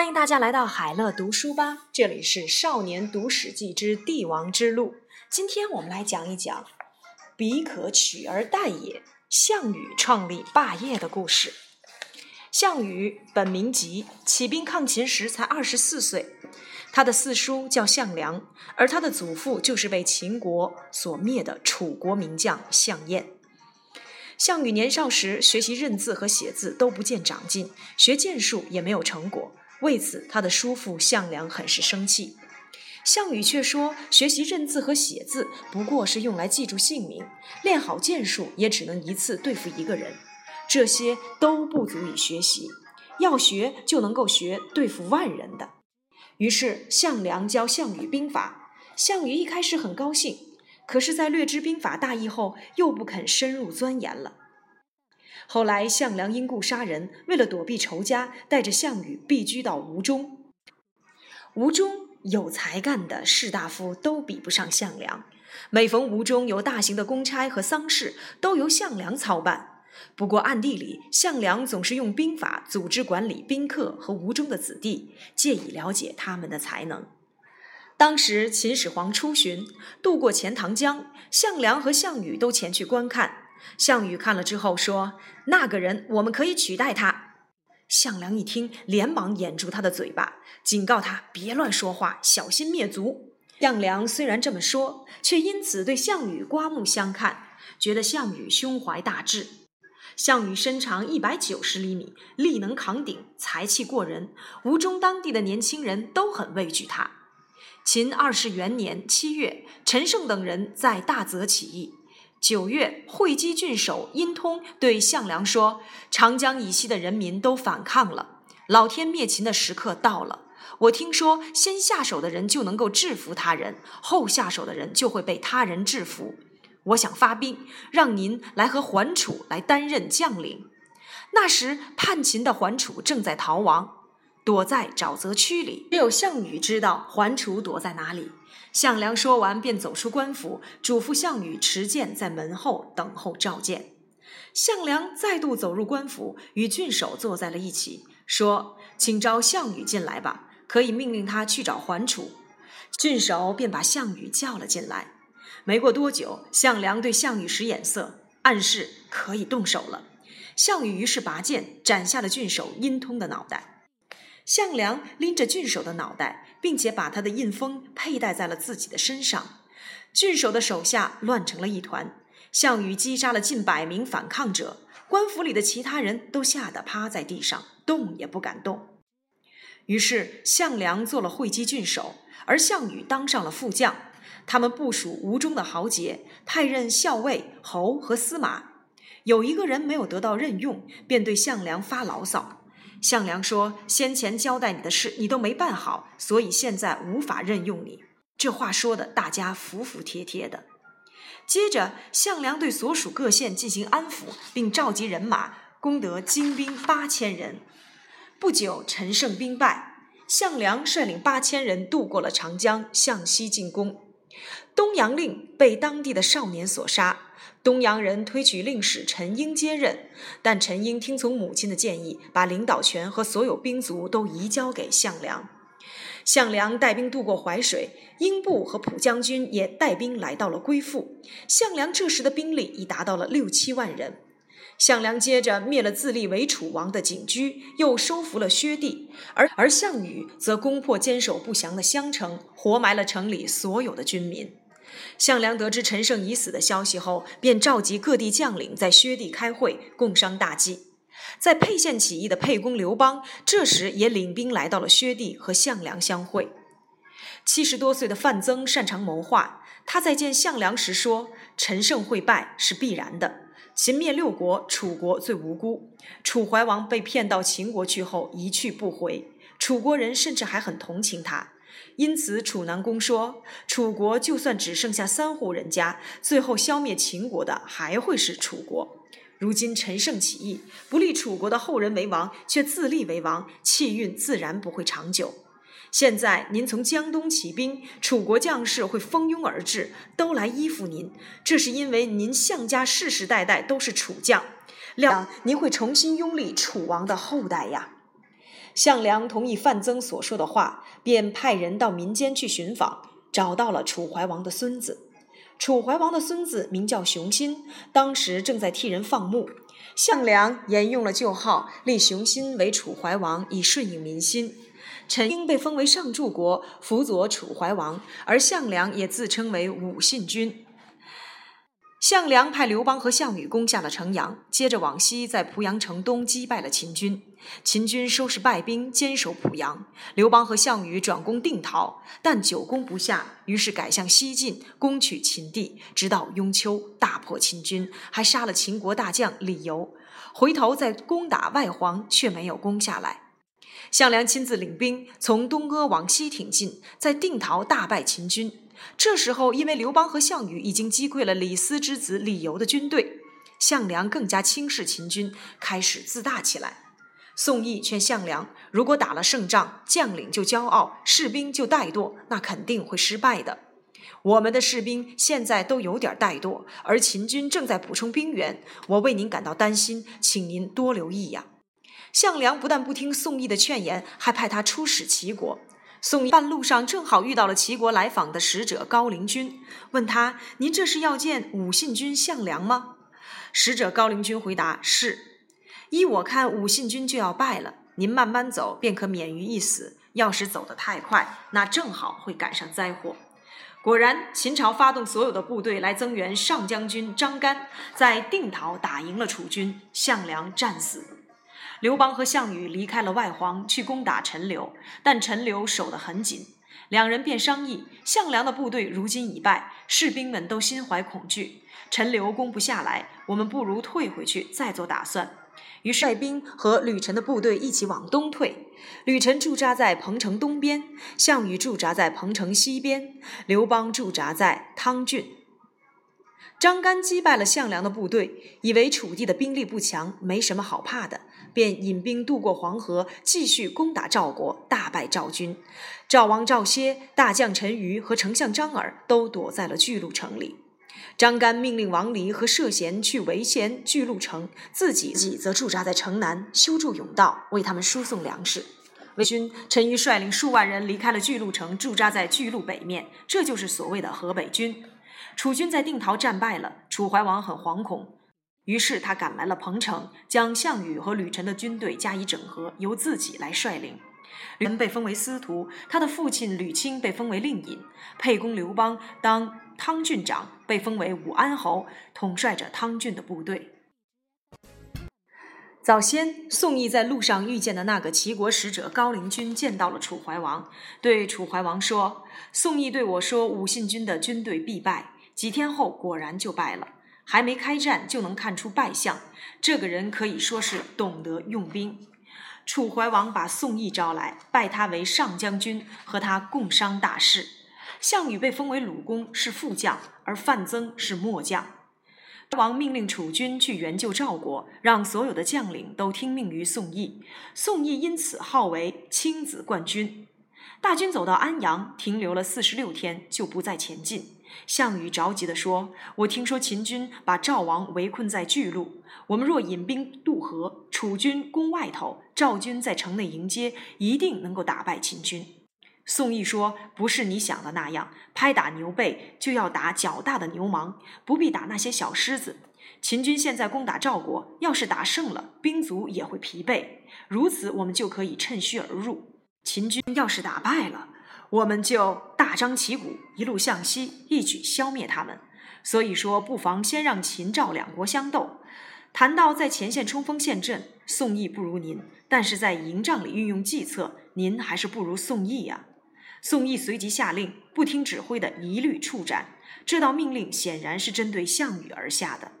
欢迎大家来到海乐读书吧，这里是《少年读史记之帝王之路》。今天我们来讲一讲“彼可取而代也”，项羽创立霸业的故事。项羽本名吉，起兵抗秦时才二十四岁。他的四叔叫项梁，而他的祖父就是被秦国所灭的楚国名将项燕。项羽年少时学习认字和写字都不见长进，学剑术也没有成果。为此，他的叔父项梁很是生气。项羽却说：“学习认字和写字不过是用来记住姓名，练好剑术也只能一次对付一个人，这些都不足以学习。要学就能够学对付万人的。”于是，项梁教项羽兵法。项羽一开始很高兴，可是，在略知兵法大意后，又不肯深入钻研了。后来，项梁因故杀人，为了躲避仇家，带着项羽避居到吴中。吴中有才干的士大夫都比不上项梁。每逢吴中有大型的公差和丧事，都由项梁操办。不过暗地里，项梁总是用兵法组织管理宾客和吴中的子弟，借以了解他们的才能。当时秦始皇出巡，渡过钱塘江，项梁和项羽都前去观看。项羽看了之后说：“那个人，我们可以取代他。”项梁一听，连忙掩住他的嘴巴，警告他别乱说话，小心灭族。项梁虽然这么说，却因此对项羽刮目相看，觉得项羽胸怀大志。项羽身长一百九十厘米，力能扛鼎，才气过人，吴中当地的年轻人都很畏惧他。秦二世元年七月，陈胜等人在大泽起义。九月，会稽郡守殷通对项梁说：“长江以西的人民都反抗了，老天灭秦的时刻到了。我听说，先下手的人就能够制服他人，后下手的人就会被他人制服。我想发兵，让您来和桓楚来担任将领。那时，叛秦的桓楚正在逃亡。”躲在沼泽区里，只有项羽知道桓楚躲在哪里。项梁说完，便走出官府，嘱咐项羽持剑在门后等候召见。项梁再度走入官府，与郡守坐在了一起，说：“请召项羽进来吧，可以命令他去找桓楚。”郡守便把项羽叫了进来。没过多久，项梁对项羽使眼色，暗示可以动手了。项羽于是拔剑斩下了郡守殷通的脑袋。项梁拎着郡守的脑袋，并且把他的印封佩戴在了自己的身上。郡守的手下乱成了一团。项羽击杀了近百名反抗者，官府里的其他人都吓得趴在地上，动也不敢动。于是项梁做了会稽郡守，而项羽当上了副将。他们部署吴中的豪杰，派任校尉、侯和司马。有一个人没有得到任用，便对项梁发牢骚。项梁说：“先前交代你的事，你都没办好，所以现在无法任用你。”这话说的，大家服服帖帖的。接着，项梁对所属各县进行安抚，并召集人马，攻得精兵八千人。不久，陈胜兵败，项梁率领八千人渡过了长江，向西进攻。东阳令被当地的少年所杀。东阳人推举令史陈英接任，但陈英听从母亲的建议，把领导权和所有兵卒都移交给项梁。项梁带兵渡过淮水，英布和蒲将军也带兵来到了归附。项梁这时的兵力已达到了六七万人。项梁接着灭了自立为楚王的景驹，又收服了薛地，而而项羽则攻破坚守不降的襄城，活埋了城里所有的军民。项梁得知陈胜已死的消息后，便召集各地将领在薛地开会，共商大计。在沛县起义的沛公刘邦，这时也领兵来到了薛地，和项梁相会。七十多岁的范增擅长谋划，他在见项梁时说：“陈胜会败是必然的。秦灭六国，楚国最无辜。楚怀王被骗到秦国去后一去不回，楚国人甚至还很同情他。”因此，楚南公说：“楚国就算只剩下三户人家，最后消灭秦国的还会是楚国。如今陈胜起义，不立楚国的后人为王，却自立为王，气运自然不会长久。现在您从江东起兵，楚国将士会蜂拥而至，都来依附您，这是因为您项家世世代代都是楚将，料您会重新拥立楚王的后代呀。”项梁同意范增所说的话，便派人到民间去寻访，找到了楚怀王的孙子。楚怀王的孙子名叫熊心，当时正在替人放牧。项梁沿用了旧号，立熊心为楚怀王，以顺应民心。陈婴被封为上柱国，辅佐楚怀王，而项梁也自称为武信君。项梁派刘邦和项羽攻下了城阳，接着往西，在濮阳城东击败了秦军。秦军收拾败兵，坚守濮阳。刘邦和项羽转攻定陶，但久攻不下，于是改向西进，攻取秦地，直到雍丘，大破秦军，还杀了秦国大将李由。回头再攻打外黄，却没有攻下来。项梁亲自领兵从东阿往西挺进，在定陶大败秦军。这时候，因为刘邦和项羽已经击溃了李斯之子李由的军队，项梁更加轻视秦军，开始自大起来。宋义劝项梁，如果打了胜仗，将领就骄傲，士兵就怠惰，那肯定会失败的。我们的士兵现在都有点怠惰，而秦军正在补充兵员，我为您感到担心，请您多留意呀。项梁不但不听宋义的劝言，还派他出使齐国。宋义半路上正好遇到了齐国来访的使者高陵君，问他：“您这是要见武信君项梁吗？”使者高陵君回答：“是。依我看，武信君就要败了，您慢慢走便可免于一死。要是走得太快，那正好会赶上灾祸。”果然，秦朝发动所有的部队来增援上将军张干，在定陶打赢了楚军，项梁战死。刘邦和项羽离开了外黄，去攻打陈留，但陈留守得很紧。两人便商议：项梁的部队如今已败，士兵们都心怀恐惧，陈留攻不下来，我们不如退回去，再做打算。于是率兵和吕臣的部队一起往东退。吕臣驻扎在彭城东边，项羽驻扎在彭城西边，刘邦驻扎在汤郡。张干击败了项梁的部队，以为楚地的兵力不强，没什么好怕的。便引兵渡过黄河，继续攻打赵国，大败赵军。赵王赵歇、大将陈馀和丞相张耳都躲在了巨鹿城里。张干命令王离和涉贤去围歼巨鹿城，自己己则驻扎在城南，修筑甬道，为他们输送粮食。魏军陈馀率领数万人离开了巨鹿城，驻扎在巨鹿北面，这就是所谓的河北军。楚军在定陶战败了，楚怀王很惶恐。于是他赶来了彭城，将项羽和吕臣的军队加以整合，由自己来率领。吕臣被封为司徒，他的父亲吕钦被封为令尹，沛公刘邦当汤郡长，被封为武安侯，统帅着汤郡的部队。早先，宋义在路上遇见的那个齐国使者高陵君见到了楚怀王，对楚怀王说：“宋义对我说，武信君的军队必败。几天后，果然就败了。”还没开战就能看出败相，这个人可以说是懂得用兵。楚怀王把宋义招来，拜他为上将军，和他共商大事。项羽被封为鲁公，是副将，而范增是末将。王命令楚军去援救赵国，让所有的将领都听命于宋义。宋义因此号为青子冠军。大军走到安阳，停留了四十六天，就不再前进。项羽着急地说：“我听说秦军把赵王围困在巨鹿，我们若引兵渡河，楚军攻外头，赵军在城内迎接，一定能够打败秦军。”宋义说：“不是你想的那样，拍打牛背就要打较大的牛虻，不必打那些小狮子。秦军现在攻打赵国，要是打胜了，兵卒也会疲惫，如此我们就可以趁虚而入。秦军要是打败了，”我们就大张旗鼓，一路向西，一举消灭他们。所以说，不妨先让秦赵两国相斗。谈到在前线冲锋陷阵，宋义不如您，但是在营帐里运用计策，您还是不如宋义呀。宋义随即下令，不听指挥的一律处斩。这道命令显然是针对项羽而下的。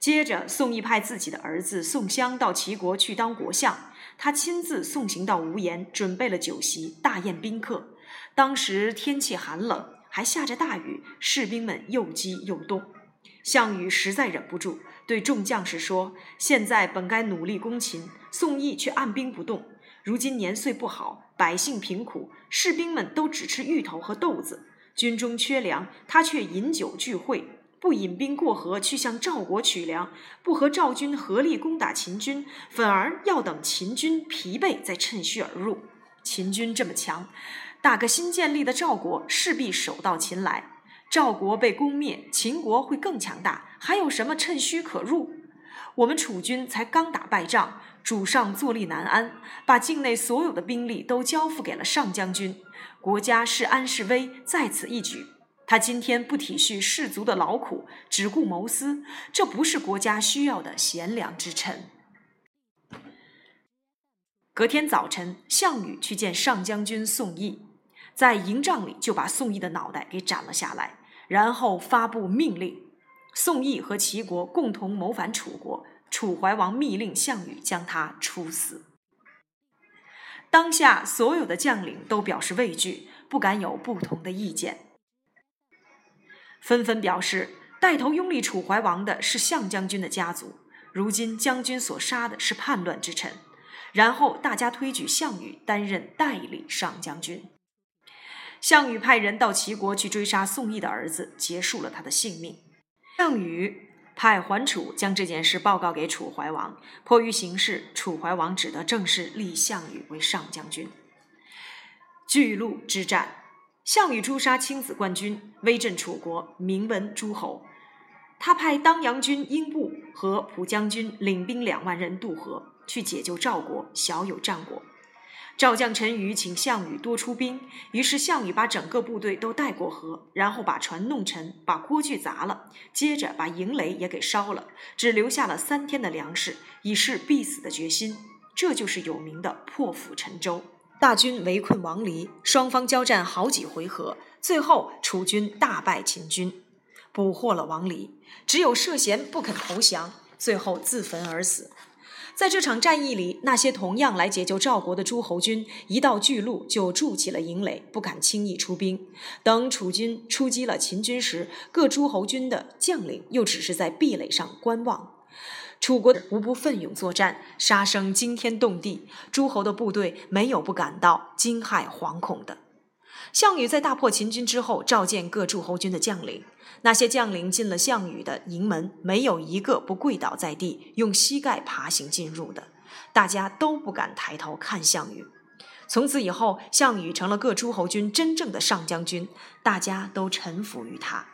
接着，宋义派自己的儿子宋襄到齐国去当国相，他亲自送行到无盐，准备了酒席，大宴宾客。当时天气寒冷，还下着大雨，士兵们又饥又冻。项羽实在忍不住，对众将士说：“现在本该努力攻秦，宋义却按兵不动。如今年岁不好，百姓贫苦，士兵们都只吃芋头和豆子，军中缺粮，他却饮酒聚会，不引兵过河去向赵国取粮，不和赵军合力攻打秦军，反而要等秦军疲惫再趁虚而入。秦军这么强，打个新建立的赵国势必手到擒来。赵国被攻灭，秦国会更强大，还有什么趁虚可入？我们楚军才刚打败仗，主上坐立难安，把境内所有的兵力都交付给了上将军，国家是安是危，在此一举。他今天不体恤士卒的劳苦，只顾谋私，这不是国家需要的贤良之臣。隔天早晨，项羽去见上将军宋义，在营帐里就把宋义的脑袋给斩了下来，然后发布命令。宋义和齐国共同谋反楚国，楚怀王密令项羽将他处死。当下所有的将领都表示畏惧，不敢有不同的意见，纷纷表示带头拥立楚怀王的是项将军的家族，如今将军所杀的是叛乱之臣。然后大家推举项羽担任代理上将军。项羽派人到齐国去追杀宋义的儿子，结束了他的性命。项羽派桓楚将这件事报告给楚怀王，迫于形势，楚怀王只得正式立项羽为上将军。巨鹿之战，项羽诛杀青子冠军，威震楚国，名闻诸侯。他派当阳军英布和蒲将军领兵两万人渡河，去解救赵国，小有战果。赵将陈馀请项羽多出兵，于是项羽把整个部队都带过河，然后把船弄沉，把锅具砸了，接着把营垒也给烧了，只留下了三天的粮食，以示必死的决心。这就是有名的破釜沉舟。大军围困王离，双方交战好几回合，最后楚军大败秦军，捕获了王离，只有涉嫌不肯投降，最后自焚而死。在这场战役里，那些同样来解救赵国的诸侯军，一到巨鹿就筑起了营垒，不敢轻易出兵。等楚军出击了秦军时，各诸侯军的将领又只是在壁垒上观望。楚国无不奋勇作战，杀声惊天动地，诸侯的部队没有不感到惊骇惶恐的。项羽在大破秦军之后，召见各诸侯军的将领。那些将领进了项羽的营门，没有一个不跪倒在地，用膝盖爬行进入的。大家都不敢抬头看项羽。从此以后，项羽成了各诸侯军真正的上将军，大家都臣服于他。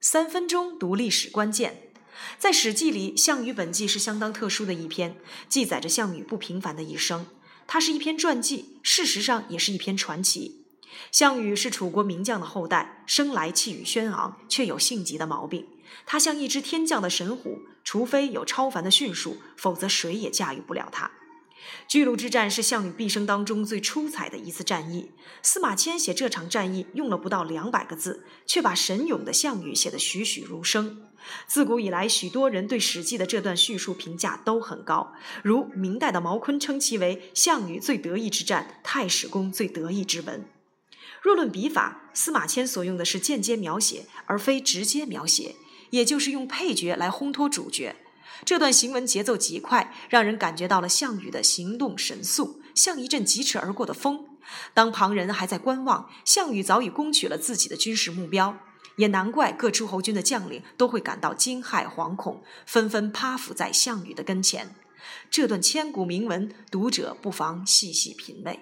三分钟读历史关键，在《史记》里，《项羽本纪》是相当特殊的一篇，记载着项羽不平凡的一生。它是一篇传记，事实上也是一篇传奇。项羽是楚国名将的后代，生来气宇轩昂，却有性急的毛病。他像一只天降的神虎，除非有超凡的驯术，否则谁也驾驭不了他。巨鹿之战是项羽毕生当中最出彩的一次战役。司马迁写这场战役用了不到两百个字，却把神勇的项羽写得栩栩如生。自古以来，许多人对《史记》的这段叙述评价都很高，如明代的毛坤称其为项羽最得意之战，太史公最得意之文。若论笔法，司马迁所用的是间接描写，而非直接描写，也就是用配角来烘托主角。这段行文节奏极快，让人感觉到了项羽的行动神速，像一阵疾驰而过的风。当旁人还在观望，项羽早已攻取了自己的军事目标。也难怪各诸侯军的将领都会感到惊骇惶恐，纷纷趴伏在项羽的跟前。这段千古铭文，读者不妨细细品味。